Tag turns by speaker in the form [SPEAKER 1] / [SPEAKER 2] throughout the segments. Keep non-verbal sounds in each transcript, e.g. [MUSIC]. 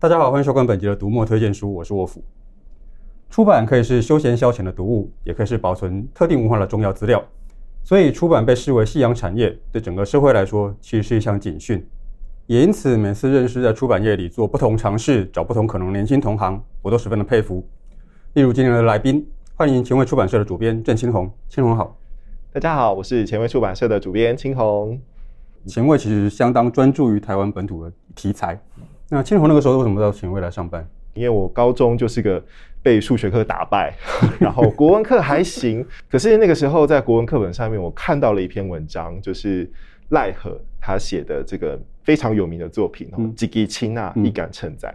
[SPEAKER 1] 大家好，欢迎收看本集的读墨推荐书，我是沃夫。出版可以是休闲消遣的读物，也可以是保存特定文化的重要资料。所以，出版被视为夕阳产业，对整个社会来说，其实是一项警讯。也因此，每次认识在出版业里做不同尝试、找不同可能年轻同行，我都十分的佩服。例如今天的来宾，欢迎前卫出版社的主编郑青红。清红好。
[SPEAKER 2] 大家好，我是前卫出版社的主编青红。
[SPEAKER 1] 前卫其实相当专注于台湾本土的题材。那千红那个时候为什么到前卫来上班？
[SPEAKER 2] 因为我高中就是个被数学课打败，然后国文课还行。可是那个时候在国文课本上面，我看到了一篇文章，就是赖和他写的这个非常有名的作品《几支青啊，一杆秤在》。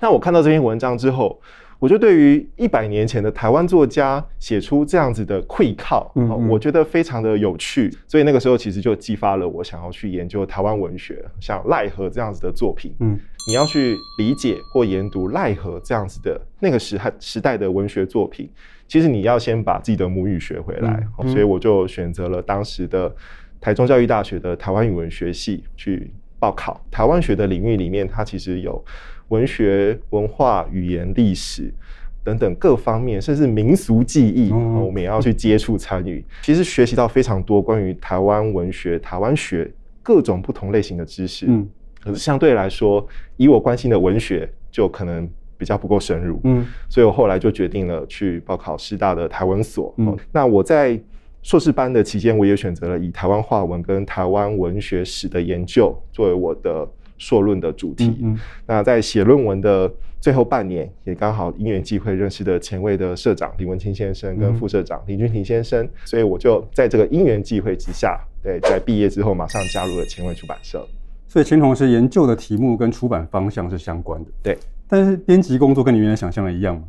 [SPEAKER 2] 那我看到这篇文章之后。我就对于一百年前的台湾作家写出这样子的愧靠，我觉得非常的有趣，所以那个时候其实就激发了我想要去研究台湾文学，像赖和这样子的作品。嗯，你要去理解或研读奈何这样子的那个时代时代的文学作品，其实你要先把自己的母语学回来。所以我就选择了当时的台中教育大学的台湾语文学系去报考。台湾学的领域里面，它其实有。文学、文化、语言、历史等等各方面，甚至民俗记忆，我们也要去接触参与。其实学习到非常多关于台湾文学、台湾学各种不同类型的知识。嗯，可是相对来说，以我关心的文学，就可能比较不够深入。嗯，所以我后来就决定了去报考师大的台文所。嗯，那我在硕士班的期间，我也选择了以台湾话文跟台湾文学史的研究作为我的。硕论的主题，嗯嗯，那在写论文的最后半年，也刚好因缘际会认识的前卫的社长李文清先生跟副社长李君庭先生，嗯，所以我就在这个因缘际会之下，对，在毕业之后马上加入了前卫出版社。
[SPEAKER 1] 所以清红是研究的题目跟出版方向是相关的，
[SPEAKER 2] 对。
[SPEAKER 1] 但是编辑工作跟你原来想象的一样吗？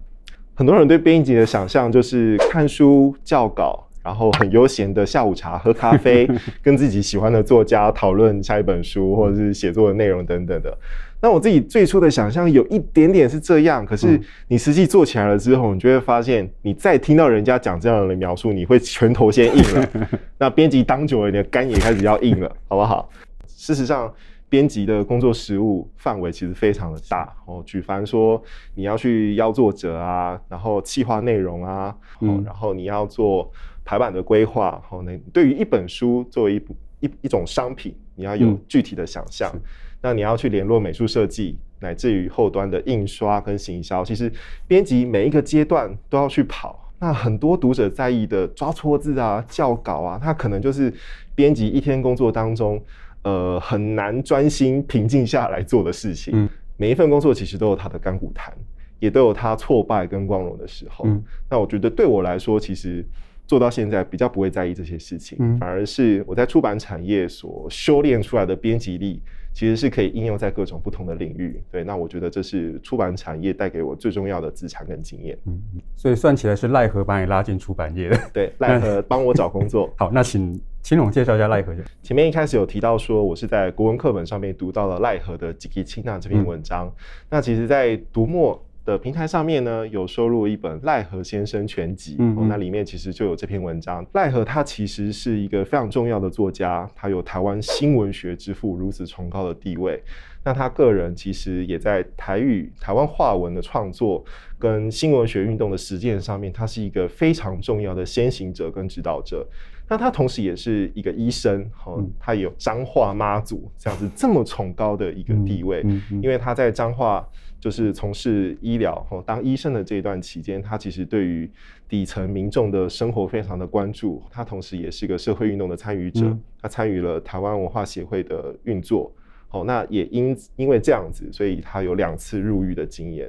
[SPEAKER 2] 很多人对编辑的想象就是看书校稿。然后很悠闲的下午茶，喝咖啡，[LAUGHS] 跟自己喜欢的作家讨论下一本书或者是写作的内容等等的。那我自己最初的想象有一点点是这样，可是你实际做起来了之后，你就会发现，你再听到人家讲这样的描述，你会拳头先硬了。那编辑当久了，你的肝也开始要硬了，好不好？事实上，编辑的工作实务范围其实非常的大哦。举凡说你要去邀作者啊，然后企划内容啊，嗯，然后你要做。排版的规划，好，那对于一本书作为一部一一种商品，你要有具体的想象。嗯、那你要去联络美术设计，乃至于后端的印刷跟行销，其实编辑每一个阶段都要去跑。那很多读者在意的抓错字啊、校稿啊，它可能就是编辑一天工作当中，呃，很难专心平静下来做的事情。嗯、每一份工作其实都有它的甘苦谈，也都有它挫败跟光荣的时候。嗯、那我觉得对我来说，其实。做到现在比较不会在意这些事情，嗯、反而是我在出版产业所修炼出来的编辑力，其实是可以应用在各种不同的领域。对，那我觉得这是出版产业带给我最重要的资产跟经验。嗯，
[SPEAKER 1] 所以算起来是赖和把你拉进出版业的。
[SPEAKER 2] 对，赖和帮我找工作。[LAUGHS]
[SPEAKER 1] 好，那请清红介绍一下赖和。
[SPEAKER 2] 前面一开始有提到说，我是在国文课本上面读到了赖和的《几支青啊》这篇文章。嗯、那其实，在读墨的平台上面呢，有收录一本赖和先生全集，嗯嗯哦，那里面其实就有这篇文章。赖和他其实是一个非常重要的作家，他有台湾新文学之父如此崇高的地位。那他个人其实也在台语、台湾话文的创作跟新文学运动的实践上面，他是一个非常重要的先行者跟指导者。那他同时也是一个医生，哦，他有彰化妈祖这样子这么崇高的一个地位，因为他在彰化。就是从事医疗哦，当医生的这一段期间，他其实对于底层民众的生活非常的关注。他同时也是一个社会运动的参与者，嗯、他参与了台湾文化协会的运作。好，那也因因为这样子，所以他有两次入狱的经验。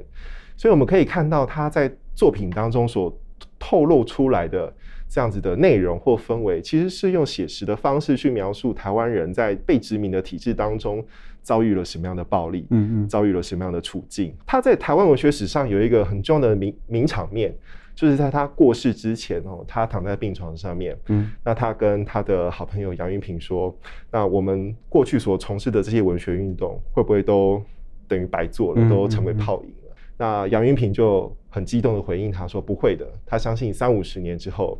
[SPEAKER 2] 所以我们可以看到他在作品当中所透露出来的这样子的内容或氛围，其实是用写实的方式去描述台湾人在被殖民的体制当中。遭遇了什么样的暴力？嗯嗯，遭遇了什么样的处境？他在台湾文学史上有一个很重要的名名场面，就是在他过世之前哦，他躺在病床上面，嗯，那他跟他的好朋友杨云平说：“那我们过去所从事的这些文学运动，会不会都等于白做了，都成为泡影了？”嗯嗯嗯，那杨云平就很激动的回应他说：“不会的，他相信三五十年之后，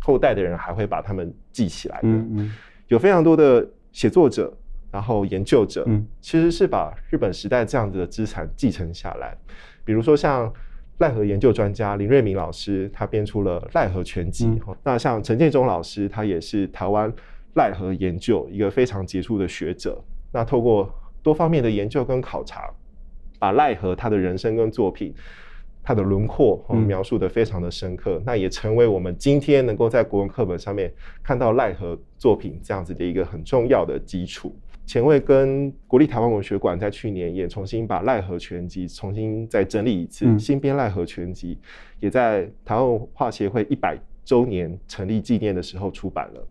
[SPEAKER 2] 后代的人还会把他们记起来的。”嗯嗯，有非常多的写作者。然后研究者，嗯，其实是把日本时代这样子的资产继承下来。比如说像赖和研究专家林瑞明老师，他编出了《赖和全集》嗯。那像陈建忠老师，他也是台湾赖和研究一个非常杰出的学者。那透过多方面的研究跟考察，把赖和他的人生跟作品，他的轮廓描述得非常的深刻，嗯，那也成为我们今天能够在国文课本上面看到赖和作品这样子的一个很重要的基础。前卫跟国立台湾文学馆在去年也重新把赖和全集重新再整理一次，嗯，新编赖和全集也在台湾文化协会一百周年成立纪念的时候出版了，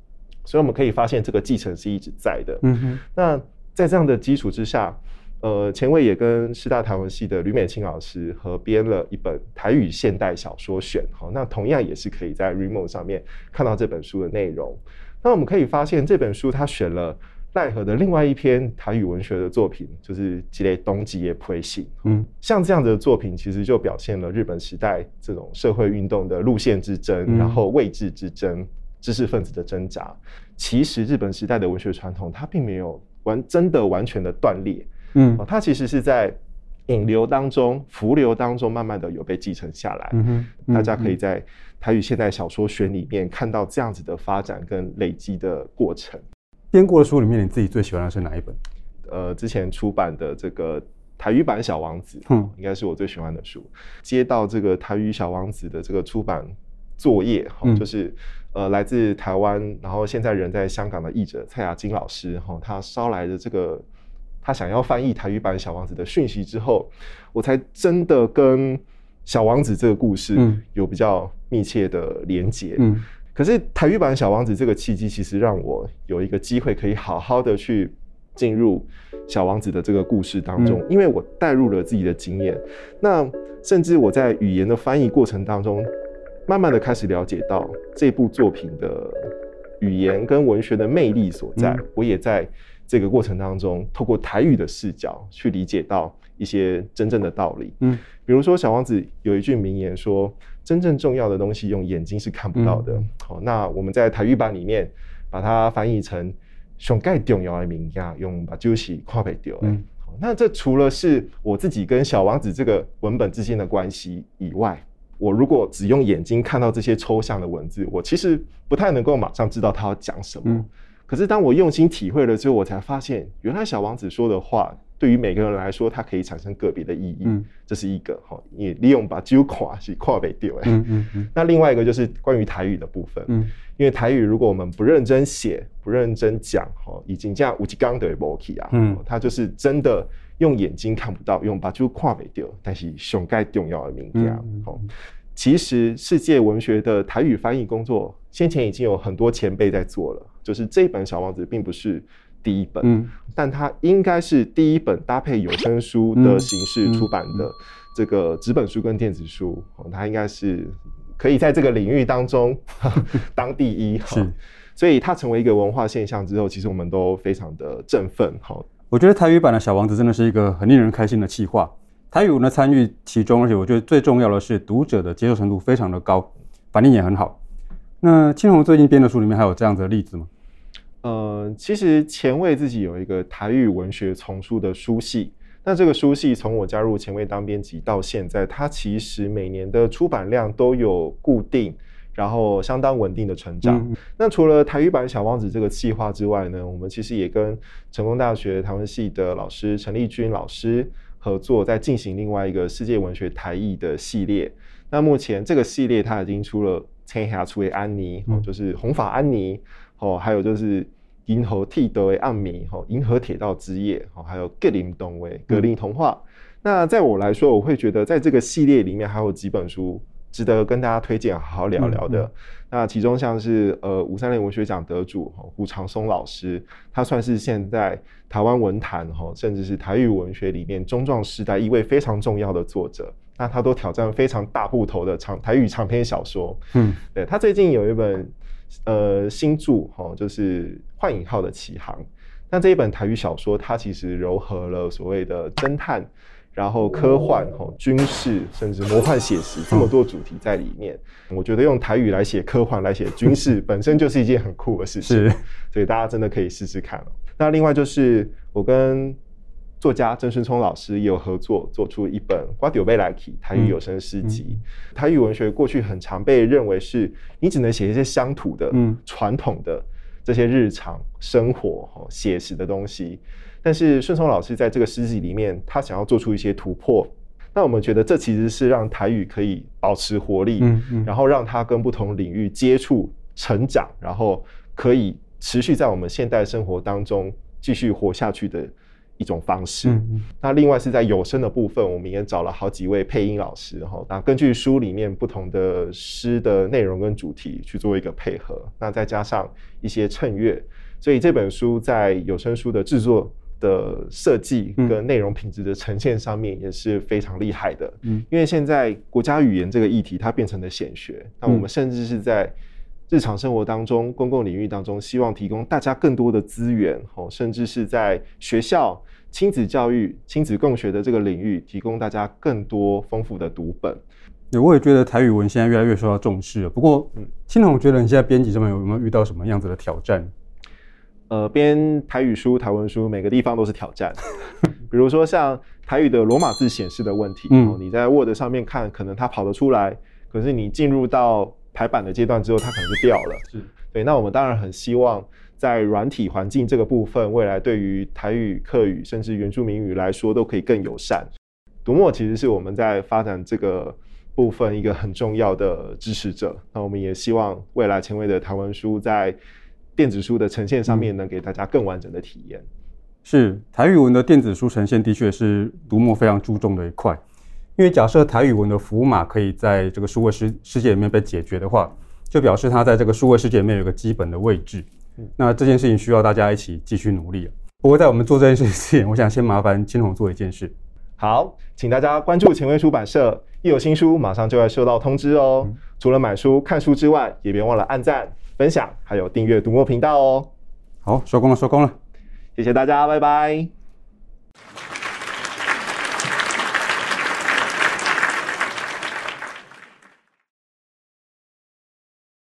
[SPEAKER 2] 所以我们可以发现这个继承是一直在的。嗯哼，那在这样的基础之下。呃，前卫也跟师大台文系的吕美清老师合编了一本台语现代小说选，哈，那同样也是可以在 Readmoo 上面看到这本书的内容。那我们可以发现，这本书他选了奈何的另外一篇台语文学的作品，就是《吉雷东吉耶推信》。嗯，像这样的作品，其实就表现了日本时代这种社会运动的路线之争，嗯、然后位置之争，知识分子的挣扎。其实日本时代的文学传统，它并没有完真的完全的断裂。嗯，它其实是在引流当中、浮流当中，慢慢的有被继承下来。嗯哼，嗯大家可以在台语现代小说选里面看到这样子的发展跟累积的过程。
[SPEAKER 1] 编过的书里面，你自己最喜欢的是哪一本？
[SPEAKER 2] 呃，之前出版的这个台语版《小王子》，嗯，应该是我最喜欢的书。接到这个台语《小王子》的这个出版作业，哈、嗯，就是呃，来自台湾，然后现在人在香港的译者蔡雅金老师，哈，他捎来的这个。他想要翻译台语版《小王子》的讯息之后，我才真的跟《小王子》这个故事有比较密切的连结。嗯，可是台语版《小王子》这个契机，其实让我有一个机会可以好好的去进入《小王子》的这个故事当中，因为我带入了自己的经验。那甚至我在语言的翻译过程当中，慢慢的开始了解到这部作品的语言跟文学的魅力所在。我也在。这个过程当中，透过台语的视角去理解到一些真正的道理。嗯，比如说《小王子》有一句名言说：“真正重要的东西用眼睛是看不到的。”好，那我们在台语版里面把它翻译成“熊盖重要的名呀”，用把就是跨北丢。嗯，好，那这除了是我自己跟《小王子》这个文本之间的关系以外，我如果只用眼睛看到这些抽象的文字，我其实不太能够马上知道他要讲什么。嗯可是当我用心体会了之后，我才发现，原来小王子说的话，对于每个人来说，它可以产生个别的意义。嗯，这是一个哈，你利用把揪垮是跨北丢。嗯嗯嗯。那另外一个就是关于台语的部分。嗯。因为台语如果我们不认真写、不认真讲，哈，已经这样无极刚的无气啊。嗯。它就是真的用眼睛看不到，用把揪跨北丢，但是熊盖重要的名家。好，其实世界文学的台语翻译工作，先前已经有很多前辈在做了。就是这本《小王子》并不是第一本，嗯，但它应该是第一本搭配有声书的形式出版的这个纸本书跟电子书，它应该是可以在这个领域当中 [LAUGHS] 当第一，是，所以它成为一个文化现象之后，其实我们都非常的振奋。好，
[SPEAKER 1] 我觉得台语版的《小王子》真的是一个很令人开心的企划，台语呢参与其中，而且我觉得最重要的是读者的接受程度非常的高，反应也很好。那青红最近编的书里面还有这样子的例子吗？
[SPEAKER 2] 呃，其实前卫自己有一个台语文学丛书的书系，那这个书系从我加入前卫当编辑到现在，它其实每年的出版量都有固定，然后相当稳定的成长。嗯、那除了台语版《小王子》这个计划之外呢，我们其实也跟成功大学台湾系的老师陈立君老师合作，在进行另外一个世界文学台译的系列。那目前这个系列它已经出了《天下出为安妮》，哦，就是红发安妮。哦，还有就是银河铁道的暗暝，哦，银河铁道之夜，哦，还有格林童话，格林童话。那在我来说，我会觉得在这个系列里面还有几本书值得跟大家推荐，好好聊聊的。嗯嗯、那其中像是呃五三零文学奖得主胡长松老师，他算是现在台湾文坛哈，甚至是台语文学里面中壮世代一位非常重要的作者。那他都挑战非常大部头的长台语长篇小说。嗯，对，他最近有一本。呃，新著哈，就是幻影号的启航。那这一本台语小说，它其实糅合了所谓的侦探，然后科幻、哈军事，甚至魔幻写实这么多主题在里面。我觉得用台语来写科幻、来写军事，本身就是一件很酷的事情。是，所以大家真的可以试试看。那另外就是我跟作家郑顺聪老师也有合作，做出一本《瓜丢贝莱奇》台语有声诗集。嗯嗯、台语文学过去很常被认为是你只能写一些乡土的、嗯、传统的这些日常生活、写实的东西。但是顺聪老师在这个诗集里面，他想要做出一些突破。那我们觉得这其实是让台语可以保持活力，嗯嗯、然后让它跟不同领域接触、成长，然后可以持续在我们现代生活当中继续活下去的。一种方式。那另外是在有声的部分，我们也找了好几位配音老师哈，那根据书里面不同的诗的内容跟主题去做一个配合，那再加上一些衬乐，所以这本书在有声书的制作的设计跟内容品质的呈现上面也是非常厉害的。嗯，因为现在国家语言这个议题它变成了显学，那我们甚至是在日常生活当中、公共领域当中，希望提供大家更多的资源，哦，甚至是在学校亲子教育、亲子共学的这个领域，提供大家更多丰富的读本。
[SPEAKER 1] 对，我也觉得台语文现在越来越受到重视了。不过，嗯，青铜觉得你现在编辑上面有没有遇到什么样子的挑战？
[SPEAKER 2] 呃，编台语书、台文书，每个地方都是挑战。比如说像台语的罗马字显示的问题，嗯，你在 Word 上面看，可能它跑得出来，可是你进入到排版的阶段之后，它可能就掉了。是对，那我们当然很希望在软体环境这个部分，未来对于台语、客语甚至原住民语来说，都可以更友善。读墨其实是我们在发展这个部分一个很重要的支持者。那我们也希望未来前卫的台湾书在电子书的呈现上面，能给大家更完整的体验。
[SPEAKER 1] 是台语文的电子书呈现，的确是读墨非常注重的一块。因为假设台语文的符码可以在这个数位世世界里面被解决的话，就表示它在这个数位世界里面有个基本的位置。那这件事情需要大家一起继续努力。不过在我们做这件事情之前，我想先麻烦青铜做一件事。
[SPEAKER 2] 好，请大家关注前卫出版社，一有新书马上就会收到通知哦。嗯、除了买书、看书之外，也别忘了按赞、分享，还有订阅读墨频道哦。
[SPEAKER 1] 好，收工了，收工了，
[SPEAKER 2] 谢谢大家，拜拜。